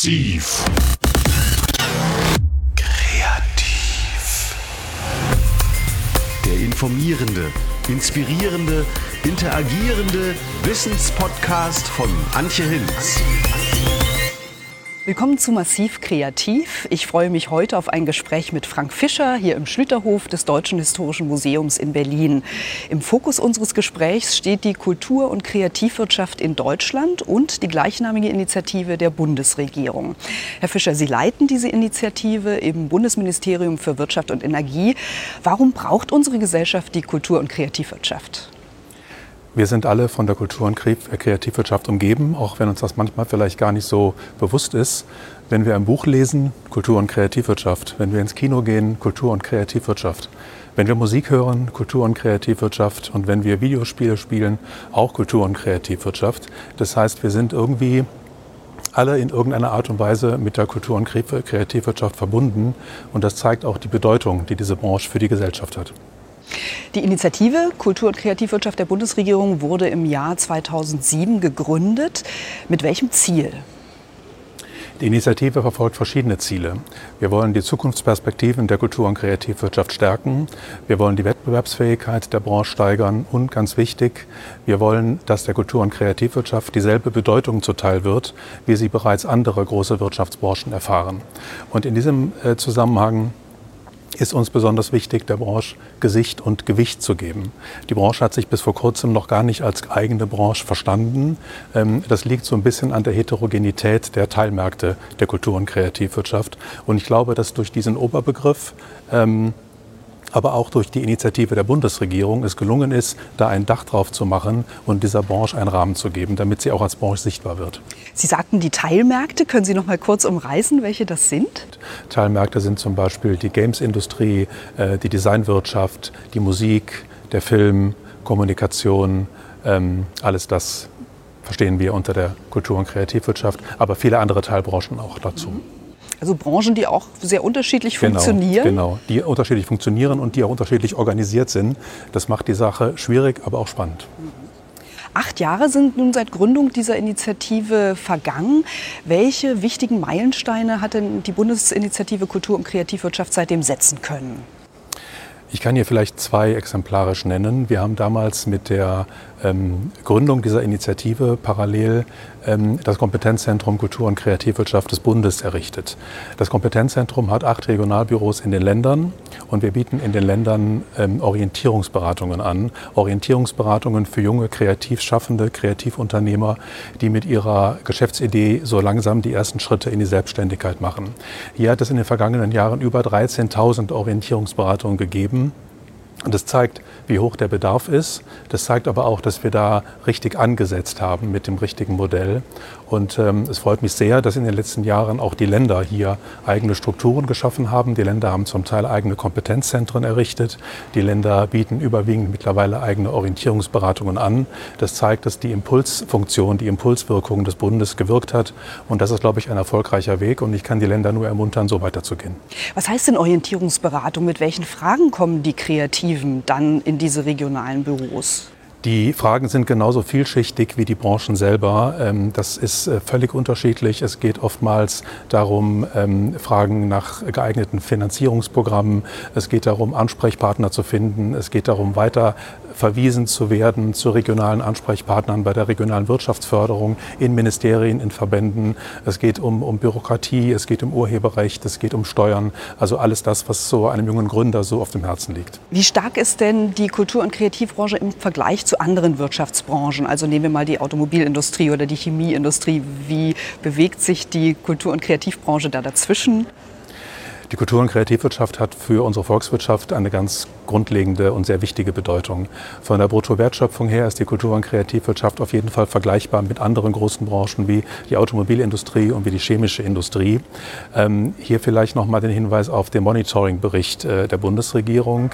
Massiv. Kreativ. Der informierende, inspirierende, interagierende Wissenspodcast von Antje Hinz. Willkommen zu Massiv Kreativ. Ich freue mich heute auf ein Gespräch mit Frank Fischer hier im Schlüterhof des Deutschen Historischen Museums in Berlin. Im Fokus unseres Gesprächs steht die Kultur- und Kreativwirtschaft in Deutschland und die gleichnamige Initiative der Bundesregierung. Herr Fischer, Sie leiten diese Initiative im Bundesministerium für Wirtschaft und Energie. Warum braucht unsere Gesellschaft die Kultur- und Kreativwirtschaft? Wir sind alle von der Kultur- und äh, Kreativwirtschaft umgeben, auch wenn uns das manchmal vielleicht gar nicht so bewusst ist. Wenn wir ein Buch lesen, Kultur- und Kreativwirtschaft. Wenn wir ins Kino gehen, Kultur- und Kreativwirtschaft. Wenn wir Musik hören, Kultur- und Kreativwirtschaft. Und wenn wir Videospiele spielen, auch Kultur- und Kreativwirtschaft. Das heißt, wir sind irgendwie alle in irgendeiner Art und Weise mit der Kultur- und Kreativwirtschaft verbunden. Und das zeigt auch die Bedeutung, die diese Branche für die Gesellschaft hat. Die Initiative Kultur- und Kreativwirtschaft der Bundesregierung wurde im Jahr 2007 gegründet. Mit welchem Ziel? Die Initiative verfolgt verschiedene Ziele. Wir wollen die Zukunftsperspektiven der Kultur- und Kreativwirtschaft stärken. Wir wollen die Wettbewerbsfähigkeit der Branche steigern. Und ganz wichtig, wir wollen, dass der Kultur- und Kreativwirtschaft dieselbe Bedeutung zuteil wird, wie sie bereits andere große Wirtschaftsbranchen erfahren. Und in diesem äh, Zusammenhang ist uns besonders wichtig, der Branche Gesicht und Gewicht zu geben. Die Branche hat sich bis vor kurzem noch gar nicht als eigene Branche verstanden. Ähm, das liegt so ein bisschen an der Heterogenität der Teilmärkte der Kultur- und Kreativwirtschaft. Und ich glaube, dass durch diesen Oberbegriff ähm, aber auch durch die Initiative der Bundesregierung es gelungen ist, da ein Dach drauf zu machen und dieser Branche einen Rahmen zu geben, damit sie auch als Branche sichtbar wird. Sie sagten die Teilmärkte. Können Sie noch mal kurz umreißen, welche das sind? Teilmärkte sind zum Beispiel die Games-Industrie, äh, die Designwirtschaft, die Musik, der Film, Kommunikation, ähm, alles das verstehen wir unter der Kultur- und Kreativwirtschaft, aber viele andere Teilbranchen auch dazu. Mhm. Also Branchen, die auch sehr unterschiedlich genau, funktionieren. Genau, die unterschiedlich funktionieren und die auch unterschiedlich organisiert sind. Das macht die Sache schwierig, aber auch spannend. Acht Jahre sind nun seit Gründung dieser Initiative vergangen. Welche wichtigen Meilensteine hat denn die Bundesinitiative Kultur- und Kreativwirtschaft seitdem setzen können? Ich kann hier vielleicht zwei exemplarisch nennen. Wir haben damals mit der ähm, Gründung dieser Initiative parallel ähm, das Kompetenzzentrum Kultur- und Kreativwirtschaft des Bundes errichtet. Das Kompetenzzentrum hat acht Regionalbüros in den Ländern und wir bieten in den Ländern ähm, Orientierungsberatungen an. Orientierungsberatungen für junge, kreativ schaffende Kreativunternehmer, die mit ihrer Geschäftsidee so langsam die ersten Schritte in die Selbstständigkeit machen. Hier hat es in den vergangenen Jahren über 13.000 Orientierungsberatungen gegeben. Und das zeigt, wie hoch der Bedarf ist. Das zeigt aber auch, dass wir da richtig angesetzt haben mit dem richtigen Modell. Und ähm, es freut mich sehr, dass in den letzten Jahren auch die Länder hier eigene Strukturen geschaffen haben. Die Länder haben zum Teil eigene Kompetenzzentren errichtet. Die Länder bieten überwiegend mittlerweile eigene Orientierungsberatungen an. Das zeigt, dass die Impulsfunktion, die Impulswirkung des Bundes gewirkt hat. Und das ist, glaube ich, ein erfolgreicher Weg. Und ich kann die Länder nur ermuntern, so weiterzugehen. Was heißt denn Orientierungsberatung? Mit welchen Fragen kommen die Kreativen dann in diese regionalen Büros? Die Fragen sind genauso vielschichtig wie die Branchen selber. Ähm, das ist äh, völlig unterschiedlich. Es geht oftmals darum, ähm, Fragen nach geeigneten Finanzierungsprogrammen. Es geht darum, Ansprechpartner zu finden. Es geht darum, weiter verwiesen zu werden zu regionalen Ansprechpartnern bei der regionalen Wirtschaftsförderung, in Ministerien, in Verbänden. Es geht um, um Bürokratie, es geht um Urheberrecht, es geht um Steuern. Also alles das, was so einem jungen Gründer so auf dem Herzen liegt. Wie stark ist denn die Kultur- und Kreativbranche im Vergleich zu anderen Wirtschaftsbranchen? Also nehmen wir mal die Automobilindustrie oder die Chemieindustrie. Wie bewegt sich die Kultur- und Kreativbranche da dazwischen? Die Kultur- und Kreativwirtschaft hat für unsere Volkswirtschaft eine ganz grundlegende und sehr wichtige Bedeutung. Von der Bruttowertschöpfung her ist die Kultur- und Kreativwirtschaft auf jeden Fall vergleichbar mit anderen großen Branchen wie die Automobilindustrie und wie die chemische Industrie. Ähm, hier vielleicht noch mal den Hinweis auf den Monitoring-Bericht äh, der Bundesregierung.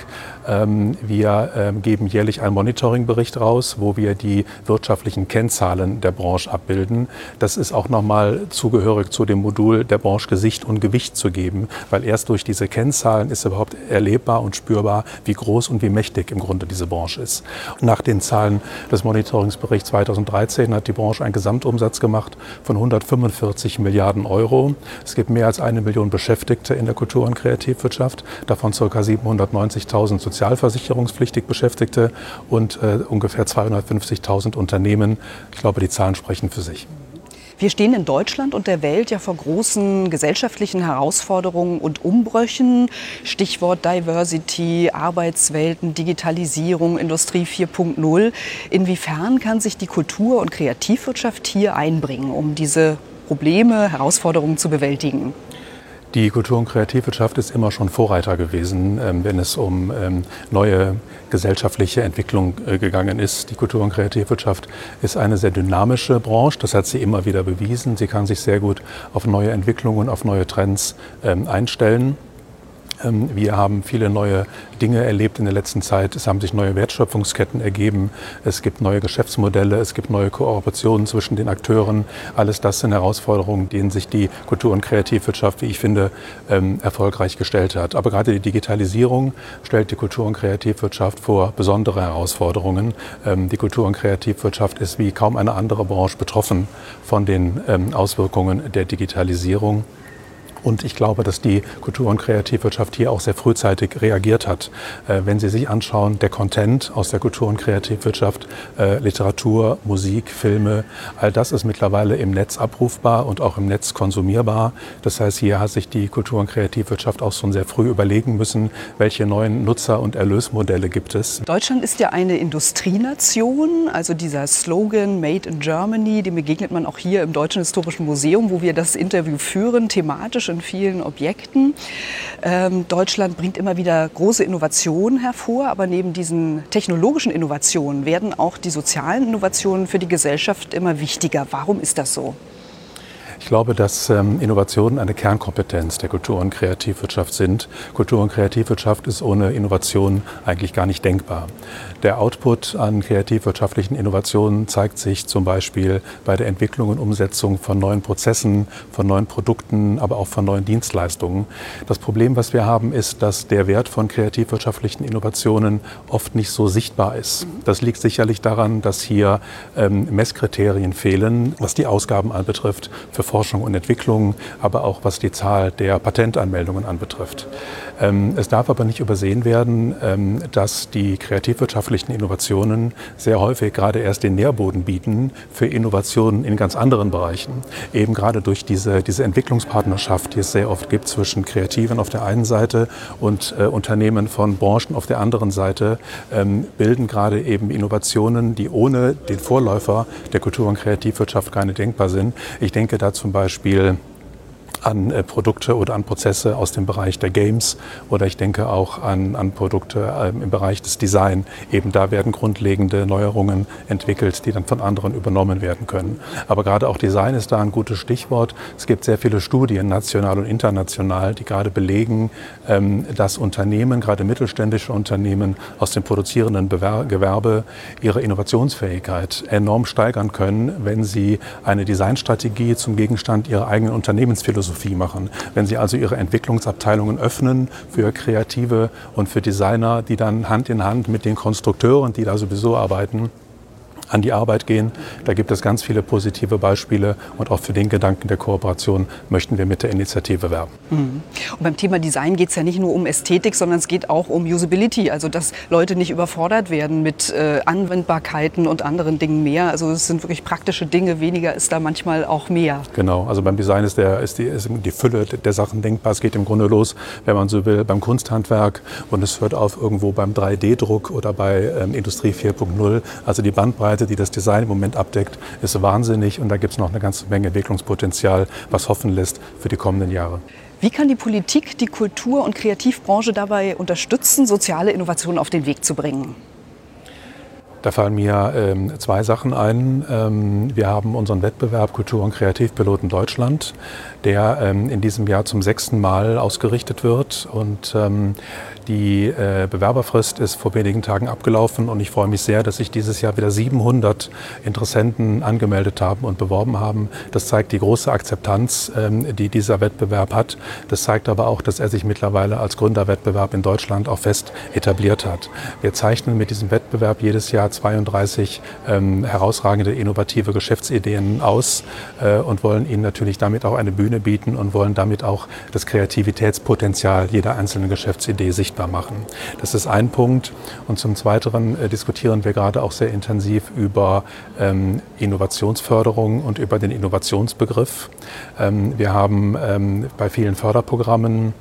Ähm, wir ähm, geben jährlich einen Monitoring-Bericht raus, wo wir die wirtschaftlichen Kennzahlen der Branche abbilden. Das ist auch noch mal zugehörig zu dem Modul der Branche Gesicht und Gewicht zu geben, weil erst durch diese Kennzahlen ist überhaupt erlebbar und spürbar, wie groß und wie mächtig im Grunde diese Branche ist. Nach den Zahlen des Monitoringsberichts 2013 hat die Branche einen Gesamtumsatz gemacht von 145 Milliarden Euro. Es gibt mehr als eine Million Beschäftigte in der Kultur- und Kreativwirtschaft, davon ca. 790.000 sozialversicherungspflichtig Beschäftigte und äh, ungefähr 250.000 Unternehmen. Ich glaube, die Zahlen sprechen für sich. Wir stehen in Deutschland und der Welt ja vor großen gesellschaftlichen Herausforderungen und Umbrüchen. Stichwort Diversity, Arbeitswelten, Digitalisierung, Industrie 4.0. Inwiefern kann sich die Kultur- und Kreativwirtschaft hier einbringen, um diese Probleme, Herausforderungen zu bewältigen? Die Kultur- und Kreativwirtschaft ist immer schon Vorreiter gewesen, ähm, wenn es um ähm, neue gesellschaftliche Entwicklung äh, gegangen ist. Die Kultur- und Kreativwirtschaft ist eine sehr dynamische Branche, das hat sie immer wieder bewiesen. Sie kann sich sehr gut auf neue Entwicklungen, auf neue Trends ähm, einstellen. Ähm, wir haben viele neue Dinge erlebt in der letzten Zeit. Es haben sich neue Wertschöpfungsketten ergeben. Es gibt neue Geschäftsmodelle. Es gibt neue Kooperationen zwischen den Akteuren. Alles das sind Herausforderungen, denen sich die Kultur- und Kreativwirtschaft, wie ich finde, ähm, erfolgreich gestellt hat. Aber gerade die Digitalisierung stellt die Kultur- und Kreativwirtschaft vor besondere Herausforderungen. Ähm, die Kultur- und Kreativwirtschaft ist wie kaum eine andere Branche betroffen von den Auswirkungen der Digitalisierung. Und ich glaube, dass die Kultur- und Kreativwirtschaft hier auch sehr frühzeitig reagiert hat. Äh, wenn Sie sich anschauen, der Content aus der Kultur- und Kreativwirtschaft, äh, Literatur, Musik, Filme, all das ist mittlerweile im Netz abrufbar und auch im Netz konsumierbar. Das heißt, hier hat sich die Kultur- und Kreativwirtschaft auch schon sehr früh überlegen müssen, welche neuen Nutzer- und Erlösmodelle gibt es. Deutschland ist ja eine Industrienation, also dieser Slogan Made in Germany, dem begegnet man auch hier im Deutschen Historischen Museum, wo wir das Interview führen, thematisch vielen Objekten. Ähm, Deutschland bringt immer wieder große Innovationen hervor, aber neben diesen technologischen Innovationen werden auch die sozialen Innovationen für die Gesellschaft immer wichtiger. Warum ist das so? Ich glaube, dass ähm, Innovationen eine Kernkompetenz der Kultur- und Kreativwirtschaft sind. Kultur- und Kreativwirtschaft ist ohne Innovation eigentlich gar nicht denkbar. Der Output an kreativwirtschaftlichen Innovationen zeigt sich zum Beispiel bei der Entwicklung und Umsetzung von neuen Prozessen, von neuen Produkten, aber auch von neuen Dienstleistungen. Das Problem, was wir haben, ist, dass der Wert von kreativwirtschaftlichen Innovationen oft nicht so sichtbar ist. Das liegt sicherlich daran, dass hier ähm, Messkriterien fehlen, was die Ausgaben anbetrifft für Forschung und Entwicklung, aber auch was die Zahl der Patentanmeldungen anbetrifft. Ähm, es darf aber nicht übersehen werden, ähm, dass die kreativwirtschaftlichen Innovationen sehr häufig gerade erst den Nährboden bieten für Innovationen in ganz anderen Bereichen. Eben gerade durch diese, diese Entwicklungspartnerschaft, die es sehr oft gibt zwischen Kreativen auf der einen Seite und äh, Unternehmen von Branchen auf der anderen Seite, ähm, bilden gerade eben Innovationen, die ohne den Vorläufer der Kultur- und Kreativwirtschaft keine denkbar sind. Ich denke da zum Beispiel an äh, Produkte oder an Prozesse aus dem Bereich der Games oder ich denke auch an, an Produkte ähm, im Bereich des Design. Eben da werden grundlegende Neuerungen entwickelt, die dann von anderen übernommen werden können. Aber gerade auch Design ist da ein gutes Stichwort. Es gibt sehr viele Studien, national und international, die gerade belegen, ähm, dass Unternehmen, gerade mittelständische Unternehmen aus dem produzierenden Gewerbe ihre Innovationsfähigkeit enorm steigern können, wenn sie eine Designstrategie zum Gegenstand ihrer eigenen Unternehmensphilosophie Philosophie machen. Wenn Sie also Ihre Entwicklungsabteilungen öffnen für Kreative und für Designer, die dann Hand in Hand mit den Konstrukteuren, die da sowieso arbeiten, an die Arbeit gehen. Da gibt es ganz viele positive Beispiele und auch für den Gedanken der Kooperation möchten wir mit der Initiative werben. Mhm. Und beim Thema Design geht es ja nicht nur um Ästhetik, sondern es geht auch um Usability, also dass Leute nicht überfordert werden mit äh, Anwendbarkeiten und anderen Dingen mehr. Also es sind wirklich praktische Dinge, weniger ist da manchmal auch mehr. Genau, also beim Design ist, der, ist, die, ist die Fülle der Sachen denkbar. Es geht im Grunde los, wenn man so will, beim Kunsthandwerk und es hört auf irgendwo beim 3D-Druck oder bei ähm, Industrie 4.0. Also die Bandbreite Bandbreite, die das Design im Moment abdeckt, ist wahnsinnig und da gibt es noch eine ganze Menge Entwicklungspotenzial, was hoffen lässt für die kommenden Jahre. Wie kann die Politik die Kultur- und Kreativbranche dabei unterstützen, soziale Innovationen auf den Weg zu bringen? Da fallen mir ähm, zwei Sachen ein. Ähm, wir haben unseren Wettbewerb Kultur- und Kreativpiloten Deutschland, der ähm, in diesem Jahr zum sechsten Mal ausgerichtet wird. Und ähm, die äh, Bewerberfrist ist vor wenigen Tagen abgelaufen und ich freue mich sehr, dass sich dieses Jahr wieder 700 Interessenten angemeldet haben und beworben haben. Das zeigt die große Akzeptanz, ähm, die dieser Wettbewerb hat. Das zeigt aber auch, dass er sich mittlerweile als Gründerwettbewerb in Deutschland auch fest etabliert hat. Wir zeichnen mit diesem Wettbewerb jedes Jahr 32 ähm, herausragende, innovative Geschäftsideen aus äh, und wollen ihnen natürlich damit auch eine Bühne bieten und wollen damit auch das Kreativitätspotenzial jeder einzelnen Geschäftsidee sichtbar sichtbar machen. Das ist ein Punkt. Und zum Zweiten äh, diskutieren wir gerade auch sehr intensiv über ähm, Innovationsförderung und über den Innovationsbegriff. Ähm, wir haben ähm, bei vielen Förderprogrammen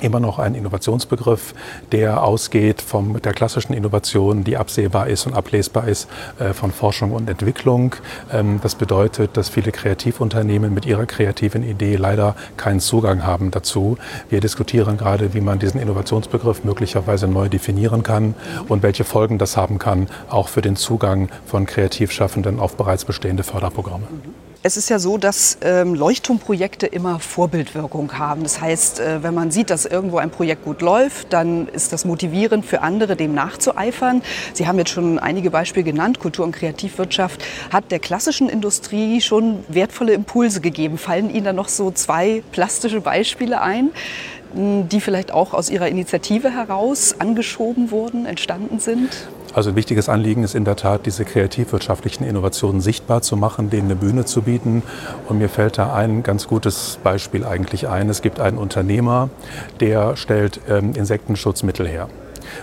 immer noch ein Innovationsbegriff, der ausgeht von der klassischen Innovation, die absehbar ist und ablesbar ist äh, von Forschung und Entwicklung. Ähm, das bedeutet, dass viele Kreativunternehmen mit ihrer kreativen Idee leider keinen Zugang haben dazu. Wir diskutieren gerade, wie man diesen Innovationsbegriff möglicherweise neu definieren kann und welche Folgen das haben kann, auch für den Zugang von Kreativschaffenden auf bereits bestehende Förderprogramme. Es ist ja so, dass ähm, Leuchtturmprojekte immer Vorbildwirkung haben. Das heißt, äh, wenn man sieht, dass irgendwo ein Projekt gut läuft, dann ist das motivierend für andere, dem nachzueifern. Sie haben jetzt schon einige Beispiele genannt. Kultur- und Kreativwirtschaft hat der klassischen Industrie schon wertvolle Impulse gegeben. Fallen Ihnen da noch so zwei plastische Beispiele ein, die vielleicht auch aus Ihrer Initiative heraus angeschoben wurden, entstanden sind? Also ein wichtiges Anliegen ist in der Tat, diese kreativwirtschaftlichen Innovationen sichtbar zu machen, denen eine Bühne zu bieten. Und mir fällt da ein ganz gutes Beispiel eigentlich ein. Es gibt einen Unternehmer, der stellt ähm, Insektenschutzmittel her.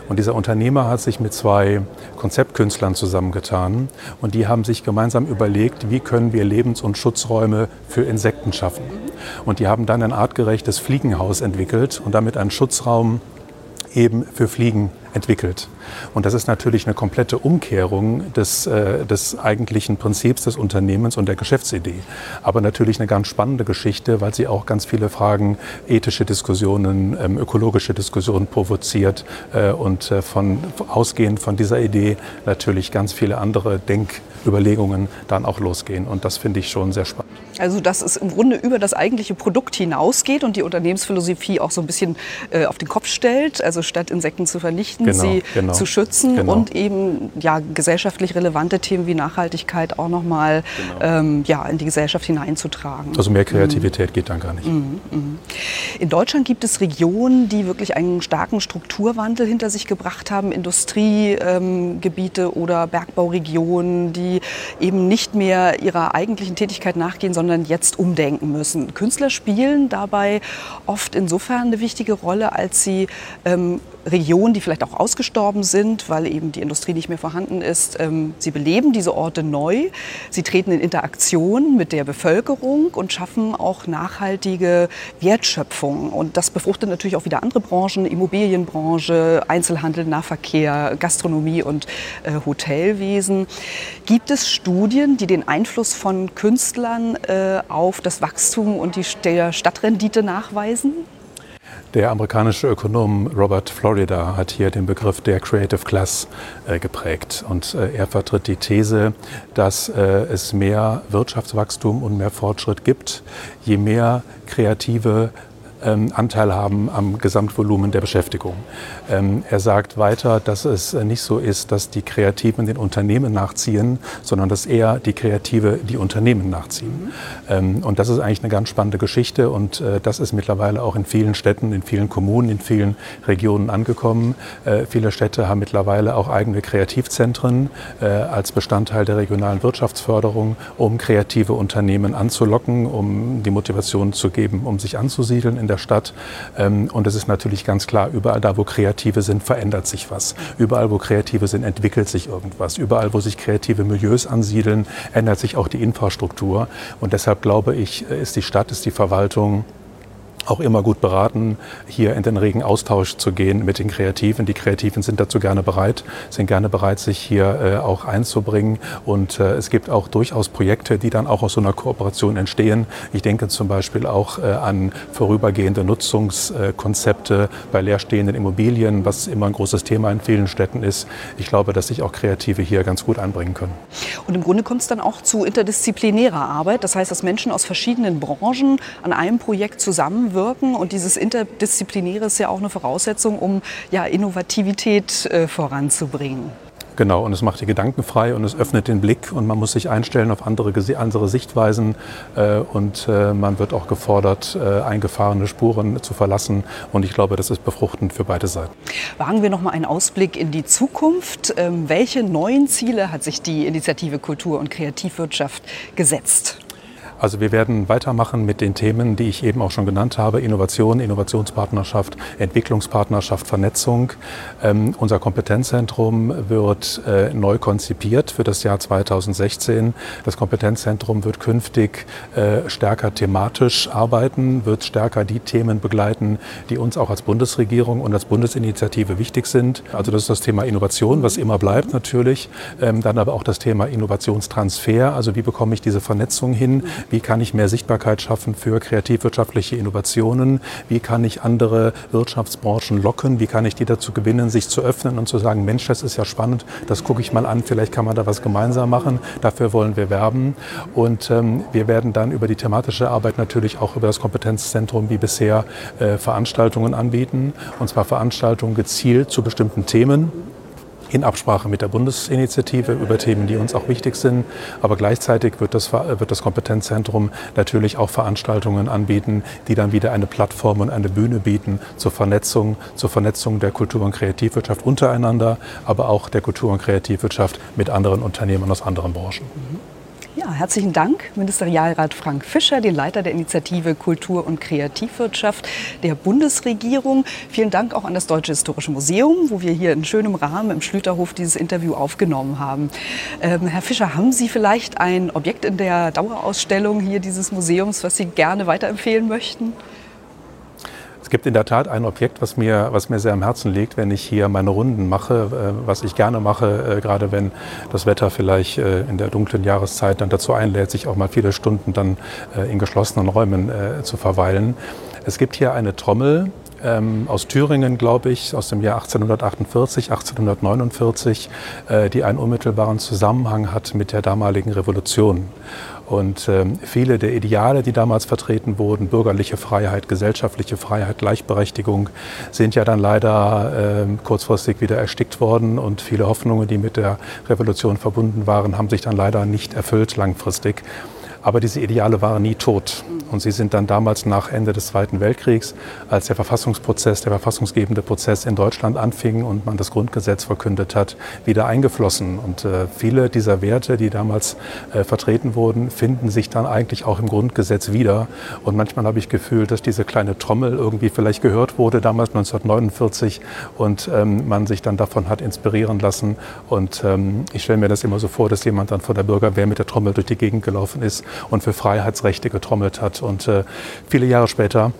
Und dieser Unternehmer hat sich mit zwei Konzeptkünstlern zusammengetan und die haben sich gemeinsam überlegt, wie können wir Lebens- und Schutzräume für Insekten schaffen. Und die haben dann ein artgerechtes Fliegenhaus entwickelt und damit einen Schutzraum eben für Fliegen entwickelt. Und das ist natürlich eine komplette Umkehrung des, äh, des eigentlichen Prinzips des Unternehmens und der Geschäftsidee. Aber natürlich eine ganz spannende Geschichte, weil sie auch ganz viele Fragen, ethische Diskussionen, ähm, ökologische Diskussionen provoziert äh, und äh, von, ausgehend von dieser Idee natürlich ganz viele andere Denküberlegungen dann auch losgehen. Und das finde ich schon sehr spannend. Also dass es im Grunde über das eigentliche Produkt hinausgeht und die Unternehmensphilosophie auch so ein bisschen äh, auf den Kopf stellt. Also statt Insekten zu vernichten, genau, sie genau, zu schützen genau. und eben ja, gesellschaftlich relevante Themen wie Nachhaltigkeit auch nochmal genau. ähm, ja, in die Gesellschaft hineinzutragen. Also mehr Kreativität mhm. geht dann gar nicht. Mhm, mhm. In Deutschland gibt es Regionen, die wirklich einen starken Strukturwandel hinter sich gebracht haben. Industriegebiete ähm, oder Bergbauregionen, die eben nicht mehr ihrer eigentlichen Tätigkeit nachgehen, sondern sondern jetzt umdenken müssen. Künstler spielen dabei oft insofern eine wichtige Rolle, als sie ähm, Regionen, die vielleicht auch ausgestorben sind, weil eben die Industrie nicht mehr vorhanden ist, ähm, sie beleben diese Orte neu. Sie treten in Interaktion mit der Bevölkerung und schaffen auch nachhaltige Wertschöpfung. Und das befruchtet natürlich auch wieder andere Branchen, Immobilienbranche, Einzelhandel, Nahverkehr, Gastronomie und äh, Hotelwesen. Gibt es Studien, die den Einfluss von Künstlern äh, äh, auf das Wachstum und die Stadtrendite nachweisen? Der amerikanische Ökonom Robert Florida hat hier den Begriff der Creative Class äh, geprägt. Und äh, er vertritt die These, dass es mehr Wirtschaftswachstum und mehr Fortschritt gibt, je mehr kreative ähm, Anteil haben am Gesamtvolumen der Beschäftigung. Ähm, er sagt weiter, dass es äh, nicht so ist, dass die Kreativen den Unternehmen nachziehen, sondern dass eher die Kreative die Unternehmen nachziehen. Ähm, und das ist eigentlich eine ganz spannende Geschichte und äh, das ist mittlerweile auch in vielen Städten, in vielen Kommunen, in vielen Regionen angekommen. Äh, viele Städte haben mittlerweile auch eigene Kreativzentren äh, als Bestandteil der regionalen Wirtschaftsförderung, um kreative Unternehmen anzulocken, um die Motivation zu geben, um sich anzusiedeln der Stadt. Ähm, und es ist natürlich ganz klar, überall da, wo Kreative sind, verändert sich was. Überall, wo Kreative sind, entwickelt sich irgendwas. Überall, wo sich kreative Milieus ansiedeln, ändert sich auch die Infrastruktur. Und deshalb glaube ich, ist die Stadt, ist die Verwaltung, auch immer gut beraten, hier in den regen Austausch zu gehen mit den Kreativen. Die Kreativen sind dazu gerne bereit, sind gerne bereit, sich hier äh, auch einzubringen. Und äh, es gibt auch durchaus Projekte, die dann auch aus so einer Kooperation entstehen. Ich denke zum Beispiel auch äh, an vorübergehende Nutzungskonzepte bei leerstehenden Immobilien, was immer ein großes Thema in vielen Städten ist. Ich glaube, dass sich auch Kreative hier ganz gut einbringen können. Und im Grunde kommt es dann auch zu interdisziplinärer Arbeit. Das heißt, dass Menschen aus verschiedenen Branchen an einem Projekt zusammenwirken wirken. Und dieses Interdisziplinäre ist ja auch eine Voraussetzung, um ja, Innovativität äh, voranzubringen. Genau, und es macht die Gedanken frei und es öffnet den Blick und man muss sich einstellen auf andere, andere Sichtweisen äh, und äh, man wird auch gefordert, äh, eingefahrene Spuren zu verlassen und ich glaube, das ist befruchtend für beide Seiten. Wagen wir noch mal einen Ausblick in die Zukunft. Ähm, welche neuen Ziele hat sich die Initiative Kultur und Kreativwirtschaft gesetzt? Also wir werden weitermachen mit den Themen, die ich eben auch schon genannt habe. Innovation, Innovationspartnerschaft, Entwicklungspartnerschaft, Vernetzung. Ähm, unser Kompetenzzentrum wird äh, neu konzipiert für das Jahr 2016. Das Kompetenzzentrum wird künftig äh, stärker thematisch arbeiten, wird stärker die Themen begleiten, die uns auch als Bundesregierung und als Bundesinitiative wichtig sind. Also das ist das Thema Innovation, was immer bleibt natürlich. Ähm, dann aber auch das Thema Innovationstransfer. Also wie bekomme ich diese Vernetzung hin? Wie kann ich mehr Sichtbarkeit schaffen für kreativwirtschaftliche Innovationen? Wie kann ich andere Wirtschaftsbranchen locken? Wie kann ich die dazu gewinnen, sich zu öffnen und zu sagen, Mensch, das ist ja spannend, das gucke ich mal an, vielleicht kann man da was gemeinsam machen. Dafür wollen wir werben. Und ähm, wir werden dann über die thematische Arbeit natürlich auch über das Kompetenzzentrum wie bisher äh, Veranstaltungen anbieten. Und zwar Veranstaltungen gezielt zu bestimmten Themen in Absprache mit der Bundesinitiative über Themen, die uns auch wichtig sind. Aber gleichzeitig wird das, wird das Kompetenzzentrum natürlich auch Veranstaltungen anbieten, die dann wieder eine Plattform und eine Bühne bieten zur Vernetzung, zur Vernetzung der Kultur- und Kreativwirtschaft untereinander, aber auch der Kultur- und Kreativwirtschaft mit anderen Unternehmen aus anderen Branchen. Herzlichen Dank, Ministerialrat Frank Fischer, den Leiter der Initiative Kultur- und Kreativwirtschaft der Bundesregierung. Vielen Dank auch an das Deutsche Historische Museum, wo wir hier in schönem Rahmen im Schlüterhof dieses Interview aufgenommen haben. Ähm, Herr Fischer, haben Sie vielleicht ein Objekt in der Dauerausstellung hier dieses Museums, was Sie gerne weiterempfehlen möchten? Es gibt in der Tat ein Objekt, was mir, was mir sehr am Herzen liegt, wenn ich hier meine Runden mache, äh, was ich gerne mache, äh, gerade wenn das Wetter vielleicht äh, in der dunklen Jahreszeit dann dazu einlädt, sich auch mal viele Stunden dann in geschlossenen Räumen zu verweilen. Es gibt hier eine Trommel, ähm, aus Thüringen, glaube ich, aus dem Jahr 1848, 1849, äh, die einen unmittelbaren Zusammenhang hat mit der damaligen Revolution. Und ähm, viele der Ideale, die damals vertreten wurden, bürgerliche Freiheit, gesellschaftliche Freiheit, Gleichberechtigung, sind ja dann leider äh, kurzfristig wieder erstickt worden. Und viele Hoffnungen, die mit der Revolution verbunden waren, haben sich dann leider nicht erfüllt langfristig. Aber diese Ideale waren nie tot. Und sie sind dann damals nach Ende des Zweiten Weltkriegs, als der Verfassungsprozess, der verfassungsgebende Prozess in Deutschland anfing und man das Grundgesetz verkündet hat, wieder eingeflossen. Und äh, viele dieser Werte, die damals äh, vertreten wurden, finden sich dann eigentlich auch im Grundgesetz wieder. Und manchmal habe ich gefühlt, dass diese kleine Trommel irgendwie vielleicht gehört wurde, damals 1949, und ähm, man sich dann davon hat inspirieren lassen. Und ähm, ich stelle mir das immer so vor, dass jemand dann vor der Bürgerwehr mit der Trommel durch die Gegend gelaufen ist und für Freiheitsrechte getrommelt hat. Und äh, viele Jahre später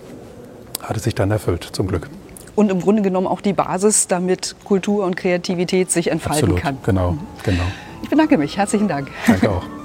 hat es sich dann erfüllt, zum Glück. Und im Grunde genommen auch die Basis, damit Kultur und Kreativität sich entfalten Absolut, kann. Genau, genau. Ich bedanke mich. Herzlichen Dank. Danke auch.